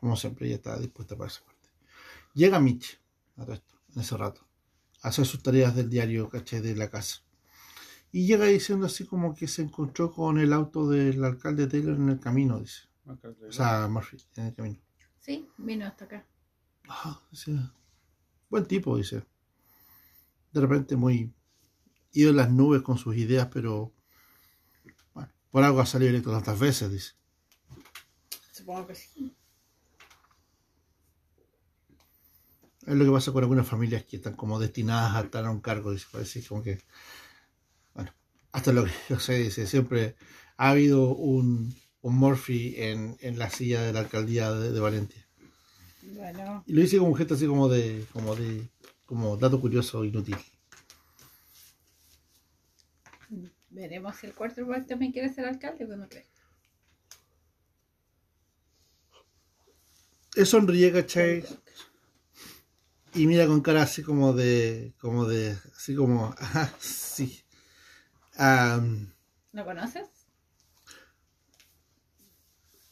Como siempre, ella está dispuesta para esa parte. Llega Mitch a todo esto, en ese rato, a hacer sus tareas del diario, caché, de la casa. Y llega diciendo así como que se encontró con el auto del alcalde Taylor en el camino, dice. O sea, Murphy, en el camino. Sí, vino hasta acá. Ah, buen tipo, dice. De repente muy ido en las nubes con sus ideas, pero bueno, por algo ha salido electo tantas veces, dice. Supongo que sí. Es lo que pasa con algunas familias que están como destinadas a estar a un cargo, dice, parece como que, bueno, hasta lo que yo sé, dice, siempre ha habido un, un Murphy en, en la silla de la alcaldía de, de Valencia. Bueno, Y lo dice como gente así como de, como de, como dato curioso inútil. veremos si el quarterback también quiere ser alcalde cuando cree. Él sonríe, ¿cachai? Y mira con cara así como de, como de, así como, ah, sí. Am, ¿Lo conoces?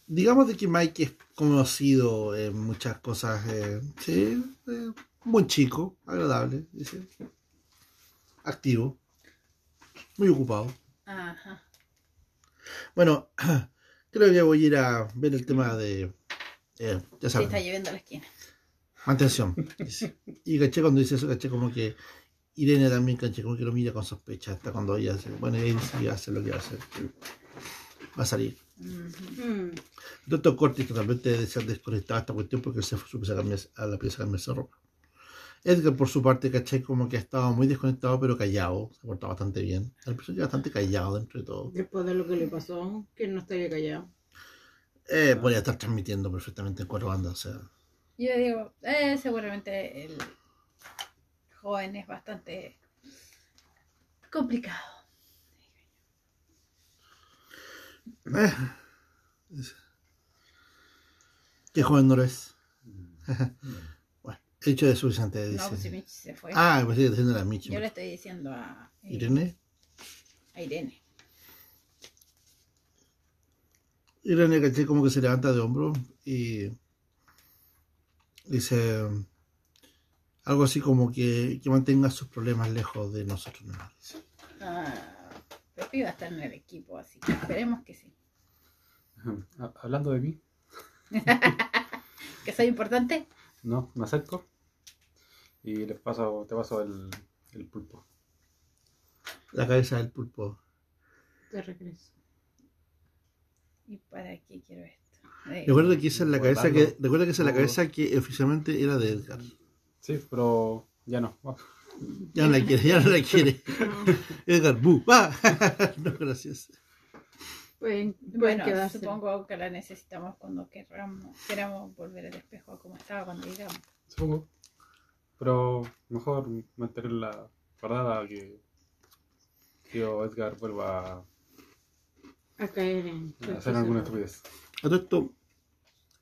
Digamos de que Mike es conocido en muchas cosas. eh, sí, eh, buen chico, agradable, dice. Activo, muy ocupado. Ajá. Bueno, creo que voy a ir a ver el tema de. eh, ya Sí, saben, está lloviendo a la esquina. mantención. dice. Y caché cuando dice eso, caché como que Irene también, caché como que lo mira con sospecha. Hasta cuando ella hace. Bueno, ella sí hace lo que va a hacer. Va a salir. Ujú. Mm. Doctor Cortis totalmente de ser desconectado a esta cuestión porque se fue a, cambiarse- a la pieza a cambiarse ropa. Edgar, por su parte, caché como que ha estado muy desconectado, pero callado. Se ha portado bastante bien. El personaje bastante callado dentro de todo. Después de lo que le pasó, que no estaría callado. Eh, podría estar transmitiendo perfectamente en cuatro bandas. O sea, Yo digo, eh, seguramente el joven es bastante complicado. Eh, ¿Qué joven no lo es? bueno, he dicho de suficiente, dice. No, pues si Michi se fue. Ah, pues sí, diciendo la Michi. Yo le estoy diciendo a, eh, Irene. a Irene. Irene caché como que se levanta de hombro y dice algo así como que, que mantenga sus problemas lejos de nosotros dice. Ah, Pepi va a estar en el equipo, así que esperemos que sí. Ha- Hablando de mí, Que soy importante. no, me acerco y les paso, te paso el, el pulpo. La cabeza del pulpo. De regreso. ¿Y para qué quiero esto? Eh, Recuerda que esa es la cabeza que, recuerda que esa es la cabeza que oficialmente era de Edgar. Sí, pero ya no. Ya no la quiere, ya no la quiere. Edgar, bu, va. no, gracias. Pueden, pueden bueno, quedarse. supongo que la necesitamos cuando queramos, queramos volver el espejo a como estaba cuando llegamos. Supongo. Pero mejor mantenerla guardada que tío Edgar vuelva a A caer en. hacer alguna estupidez. A todo esto,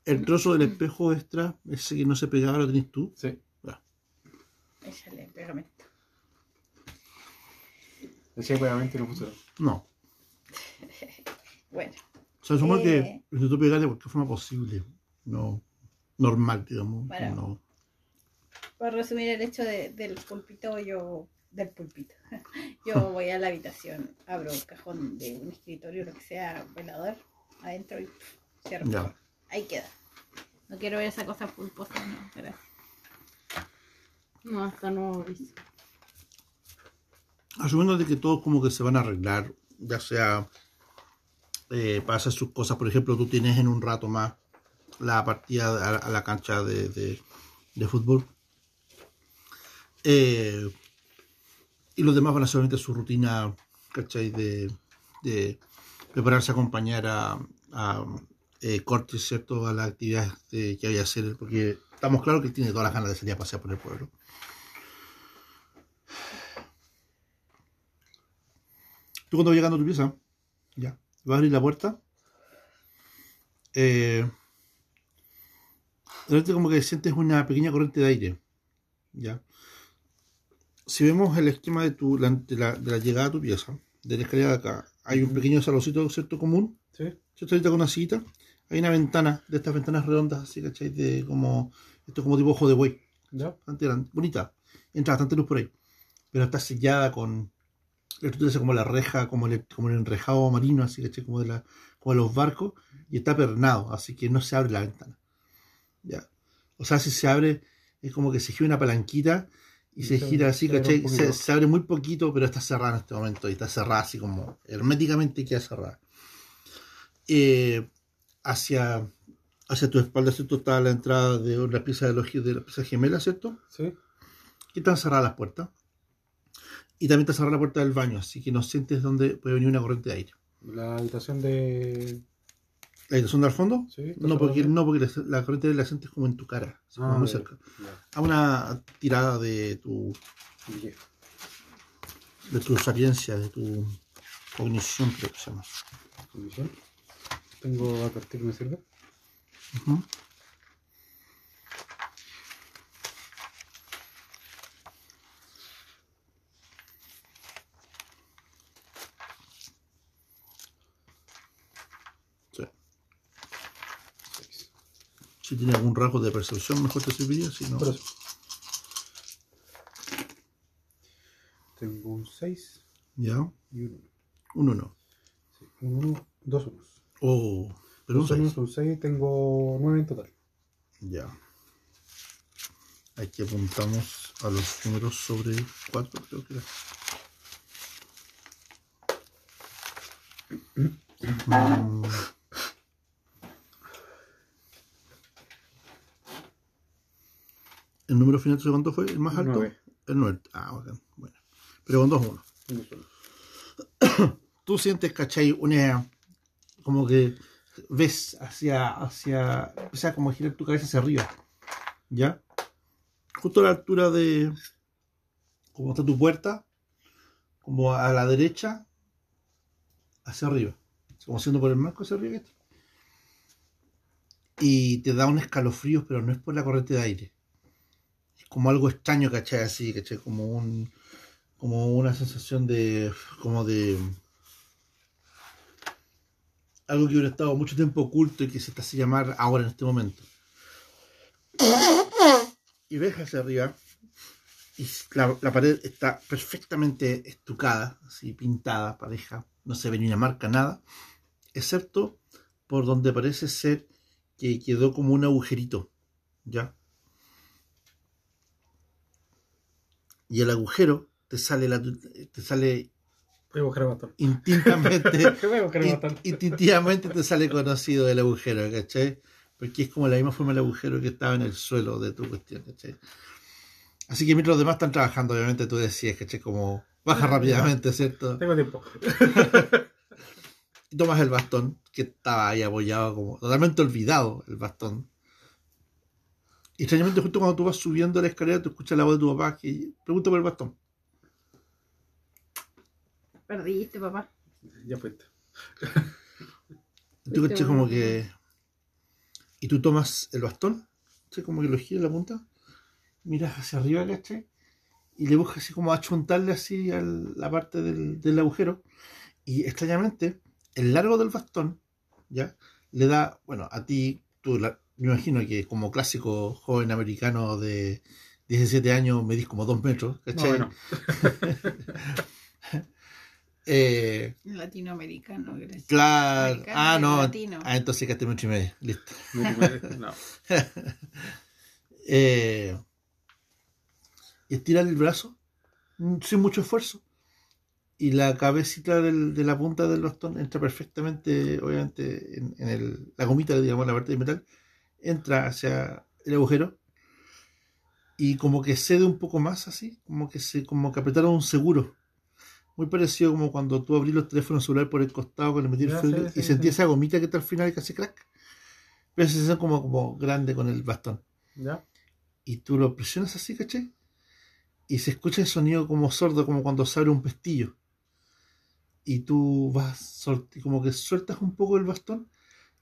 el trozo del espejo extra, ese que no se pegaba, lo tenés tú. Sí, Échale pegamento. decía previamente y no funcionó. No. Bueno, O sea, supongo que Eh. intentó pegar de cualquier forma posible. No normal, digamos. Bueno. No. por resumir el hecho de- del pulpito, yo. Del pulpito. Yo voy a la habitación, abro el cajón de un escritorio, lo que sea, velador, adentro y pff, cierro. Ya. Ahí queda. No quiero ver esa cosa pulposa, no, gracias. No, hasta nuevo aviso. Asumiendo de que todos como que se van a arreglar, ya sea eh, para hacer sus cosas, por ejemplo, tú tienes en un rato más la partida a, la cancha de, de- fútbol. Eh, y los demás van a hacer solamente su rutina, ¿cachai? De, de prepararse a acompañar a eh, Cortés, ¿cierto? A las actividades de- que vaya a hacer, porque estamos claros que él tiene todas las ganas de salir a pasear por el pueblo. Tú cuando vas llegando a tu pieza, ya, vas a abrir la puerta. Eh, de repente como que sientes una pequeña corriente de aire. Ya. Si vemos el esquema de, tu, la- de, la, de la llegada a tu pieza, de la escalera de acá, hay un pequeño saloncito, ¿cierto? Común, Sí, ¿cierto? Ahorita con una sillita. Hay una ventana, de estas ventanas redondas, así, ¿cachai? De como, esto es como tipo ojo de buey ya. bastante grande, bonita. Entra bastante luz por ahí. Pero está sellada con. La estructura es como la reja, como el, como el enrejado marino, así que como de la, como de los barcos, y está pernado, así que no se abre la ventana. Ya. O sea, si se abre, es como que se gira una palanquita y se Se- gira así, se ¿cachai? Se, se abre muy poquito, pero está cerrada en este momento, y está cerrada así como herméticamente queda cerrada. Eh, hacia, hacia tu espalda, ¿cierto? Está la entrada de la pieza de, los, de la pieza gemela, ¿cierto? Sí, que están cerradas las puertas. Y también está cerrada la puerta del baño, así que no sientes dónde puede venir una corriente de aire. la habitación de. ¿La habitación del fondo? Sí, No, porque, no, porque la, corriente de aire la sientes como en tu cara, como Ah, muy cerca. ya. A una tirada de tu, Dije, de tu sapiencia, de tu cognición, creo que se llama. condición tengo a partir, ¿me sirve? Uh -huh. sí. Si tiene algún rasgo de percepción, mejor te serviría, si no... Tengo un 6. Y un 1. Un 1. Sí, un 1, dos 1. Oh, pero un Dos unos 6. son 6, tengo 9 en total. Ya. Aquí apuntamos a los números sobre 4, creo que era. Mm. ¿El número final de cuánto fue? ¿El más alto? Nueve. El 9. Ah, bacán. Bueno. Pero con 2 1. Uno solo. tú sientes, ¿cachai? Una. Como que ves hacia. hacia. O sea, como girar tu cabeza hacia arriba. ¿Ya? Justo a la altura de. Como está tu puerta. Como a la derecha. Hacia arriba. Como siendo por el marco hacia arriba. Y te da un escalofrío, pero no es por la corriente de aire. Es como algo extraño, ¿cachai? Así, ¿cachai? Como un. Como una sensación de. Como de algo que hubiera estado mucho tiempo oculto y que se te hace llamar ahora en este momento. Y ves hacia arriba y la, la pared está perfectamente estucada, así pintada, pareja, no se ve ni una marca, nada, excepto por donde parece ser que quedó como un agujerito, ¿ya? Y el agujero te sale, la, te sale El bastón. intintamente Voy a buscar el In- bastón. instintivamente te sale conocido el agujero, ¿cachai? Porque es como la misma forma el agujero que estaba en el suelo de tu cuestión, ¿cachai? Así que mientras los demás están trabajando, obviamente tú decías, ¿cachai? Como baja rápidamente, ¿cierto? Tengo tiempo. Y tomas el bastón, que estaba ahí apoyado, como totalmente olvidado el bastón. Y extrañamente, justo cuando tú vas subiendo la escalera, tú escuchas la voz de tu papá que pregunta por el bastón. Perdiste, papá. Ya fuiste. Y tú caché como que. Y tú tomas el bastón, ¿cachai? como que lo giras la punta, miras hacia arriba, ¿cachai? Y le buscas así como achuntarle así a la parte del, del agujero. Y extrañamente, el largo del bastón, ¿ya? Le da, bueno, a ti, tú, la- me imagino que como clásico joven americano de 17 años medís como 2 metros, No, ¿cachai? bueno. Eh, Latinoamericano, gracias. claro. Ah, no. latino. Ah, entonces quedaste metro y medio. Listo. No. Eh, y estirar el brazo mm, sin mucho esfuerzo. Y la cabecita del- de la punta del bastón entra perfectamente, obviamente, en, en el- la gomita, digamos, la parte de metal, entra hacia el agujero y como que cede un poco más así, como que se, como que apretaron un seguro. Muy parecido como cuando tú abrís los teléfonos celulares por el costado con el metir Ya, fluido sí, y sí, sentí sí. esa gomita que está al final que hace crack. Pero se siente como, como grande con el bastón ¿Ya? y tú lo presionas así, ¿cachai? Y se escucha el sonido como sordo, como cuando se abre un pestillo. Y tú vas, como que sueltas un poco el bastón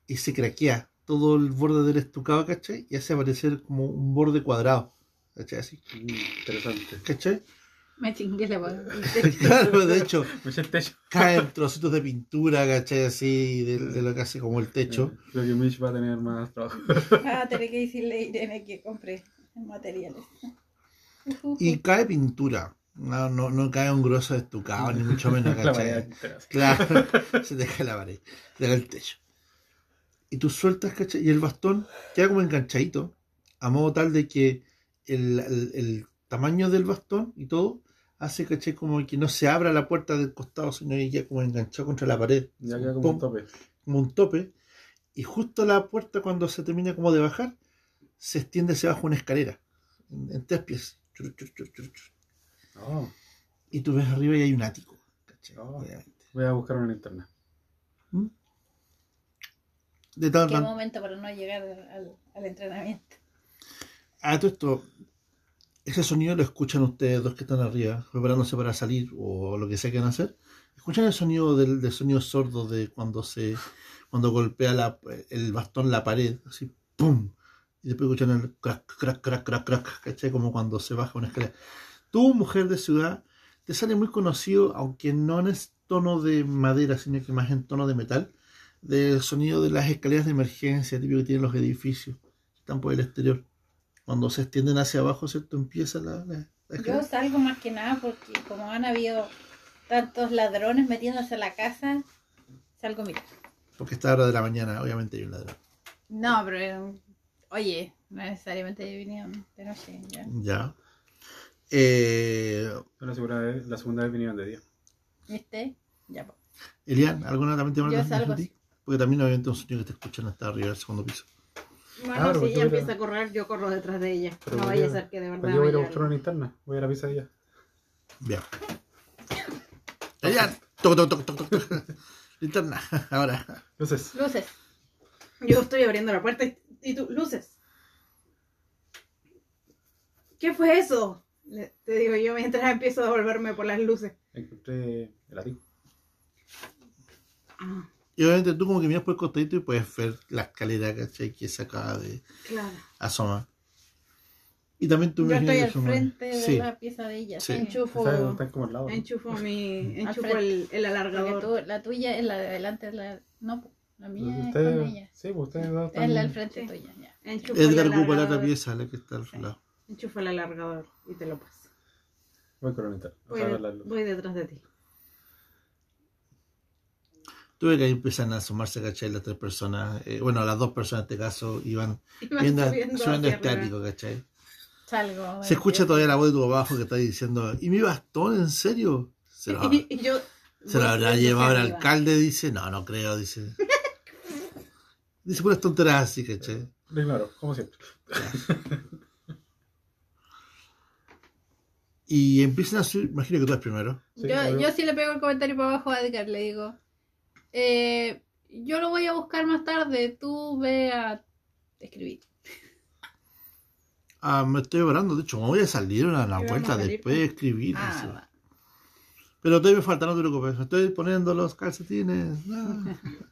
y se craquea todo el borde del estucado, ¿cachai? Y hace aparecer como un borde cuadrado, ¿cachai? Así, Mm, Interesante. ¿cachai? Me chingué la voz. claro, de hecho, caen trocitos de pintura, ¿cachai? Así, de, de lo que hace como el techo. Creo que Mitch va a tener más trabajo. Ah, tener que decirle a Irene que compre materiales. Y cae pintura. No, no, no cae un grosso de estucado, ni mucho menos, La ¿cachai? Claro, se te cae la pared, te cae el techo. Y tú sueltas, ¿cachai? Y el bastón queda como enganchadito, a modo tal de que el, el- el tamaño del bastón y todo hace, ¿cachai? Como que no se abra la puerta del costado, sino que queda como enganchado contra la pared, Ya queda como un tope. como un tope. Y justo la puerta, cuando se termina como de bajar, se extiende hacia abajo una escalera, en, en tres pies. Chur, chur, chur, chur, chur. Oh, Y tú ves arriba y hay un ático, ¿cachai? Oh. Obviamente. voy a buscar una linterna. De tal, Qué momento para no llegar al, al entrenamiento. Ah, todo esto, ese sonido lo escuchan ustedes dos que están arriba, preparándose para salir o lo que sea que van a hacer. Escuchan el sonido del, del sonido sordo de cuando se cuando golpea el bastón la pared, así, ¡pum! Y después escuchan el crack, crack, crack, crack, crack, ¿cachai? Como cuando se baja una escalera. Tú, mujer de ciudad, te sale muy conocido, aunque no en tono de madera, sino que más en tono de metal, del sonido de las escaleras de emergencia, típico que tienen los edificios están por el exterior. Cuando se extienden hacia abajo, ¿cierto? Empieza la, la, la Yo salgo más que nada porque como han habido tantos ladrones metiéndose a la casa, salgo a mirar. Porque está hora de la mañana, obviamente hay un ladrón. No, pero oye, no necesariamente vinieron de noche. Ya. Ya. Eh, la segunda vez, la segunda vez vinieron de día. ¿Viste? Ya. Elian, ¿alguna también te salgo a? Porque también obviamente un sonido que te escuchan hasta arriba del segundo piso. Bueno, Ah, si yo ella empieza a correr, yo corro detrás de ella. Pero no ¿por vaya a ser que de verdad ¿Para qué voy a ir a buscar una linterna? Voy a la pieza de ella. Bien. Elian, toc, toc, toc, toc, toc. Linterna, ahora. Entonces, Luces. Yo estoy abriendo la puerta y, y tú, luces. ¿Qué fue eso? Le- te digo yo mientras empiezo a devolverme por las luces. encontré el ático. Ah, Y obviamente tú como que miras por el costadito y puedes ver la escalera, ¿cachai? Que se acaba de claro. asomar. Y también tú Yo imaginas estoy al frente de Sí. la pieza de ella. Sí. Enchufo, como al lado. ¿no? enchufo mi, enchufo el, el alargador. tú- la tuya es la de adelante, la... No, la mía es con ella. Sí, pues ustedes dos Es la del frente Sí. tuya, ya. Enchufo el Edgar ocupa la otra pieza, la que está al Sí. lado. Enchufo el alargador y te lo paso. Voy con la Voy, voy detrás de ti. Tuve que ahí empiezan a asomarse, ¿cachai? Las tres personas, eh, bueno, las dos personas en este caso, iban viendo, subiendo estático, ¿cachai? Salgo. Se escucha todavía la voz de tu abajo que está diciendo, ¿y mi bastón, en serio? Se lo, Y, y yo se lo voy habrá llevado el alcalde, dice, no, no creo, dice. Dice puras tonteras así, ¿cachai? Ignoro, como siempre. Y empiezan a subir, imagino que tú eres primero. Sí, yo, yo sí le pego el comentario para abajo a Edgar, le digo, eh, yo lo voy a buscar más tarde, tú ve a escribir. Ah, me estoy orando, de hecho, me voy a salir a la vuelta después de escribir. Ah, va. Pero todavía me falta, no te preocupes. Estoy poniendo los calcetines. ah.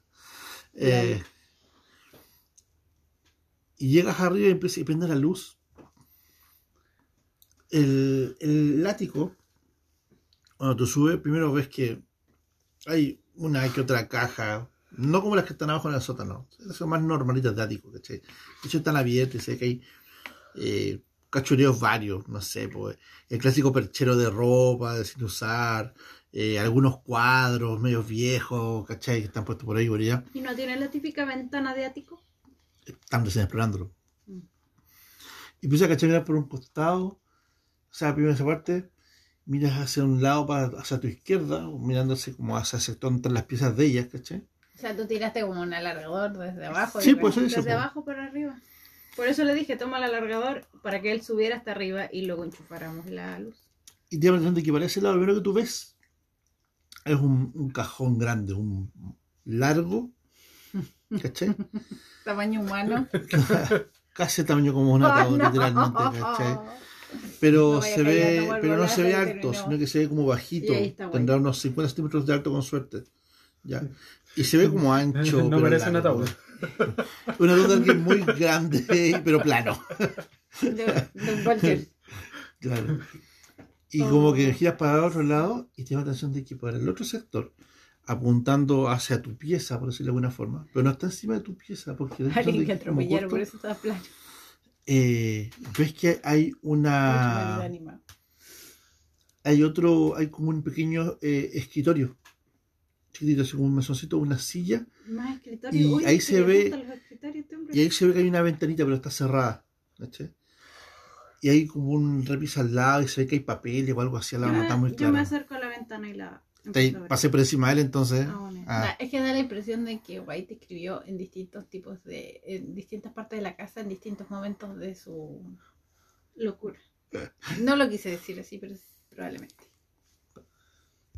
Eh, y llegas arriba y empieza y prende la luz. El, el ático, cuando tú subes, primero ves que hay una que otra caja, no como las que están abajo en el sótano, son más normalitas de ático, ¿cachai? De hecho, están abiertas, sé que hay eh, cachureos varios, no sé, pues, el clásico perchero de ropa, de sin usar, eh, algunos cuadros medios viejos, ¿cachai? Que están puestos por ahí, por allá ¿Y no tiene la típica ventana de ático? están recién explorándolo. Mm. Y empiezas a cachar mirar por un costado, o sea, primero esa parte, miras hacia un lado, para, hacia tu izquierda, mirándose como hacia el sector donde están las piezas de ellas, ¿cachai? O sea, tú tiraste como un alargador desde abajo. Sí, pues eso, Desde po. abajo para arriba. Por eso le dije, toma el alargador para que él subiera hasta arriba y luego enchufáramos la luz. Y te de que para ese lado, lo primero que tú ves es un, un cajón grande, un largo, ¿cachai? Tamaño humano. Casi tamaño como un ataúd, Oh, no. literalmente, ¿cachai? Pero No se ve, no pero no se ve alto, sino que se ve como bajito. Está. Tendrá unos 50 centímetros de alto con suerte. Ya. Y se ve como ancho. no pero parece un ataúd. Un ataúd de alguien muy grande, pero plano. De, de. Claro. Y Oh. como que giras para el otro lado y te llama la atención de que para el otro sector, apuntando hacia tu pieza, por decirlo de alguna forma, pero no está encima de tu pieza, porque Alguien que atropellaron, por eso está plano. Eh, ves que hay una hay otro, hay como un pequeño eh, escritorio, chiquitito, así como un mesoncito, una silla, Más escritorio. Y Uy, ahí se ve- este y ahí se ve que hay una ventanita, pero está cerrada. Y hay como un repisa al lado y se ve que hay papeles o algo así, la yo, no me, está muy yo claro. me acerco a la ventana y la. Te- pasé por encima de él entonces. Ah, bueno. Ah, Es que da la impresión de que White escribió en distintos tipos de, en distintas partes de la casa, en distintos momentos de su... Locura. No lo quise decir así, pero probablemente.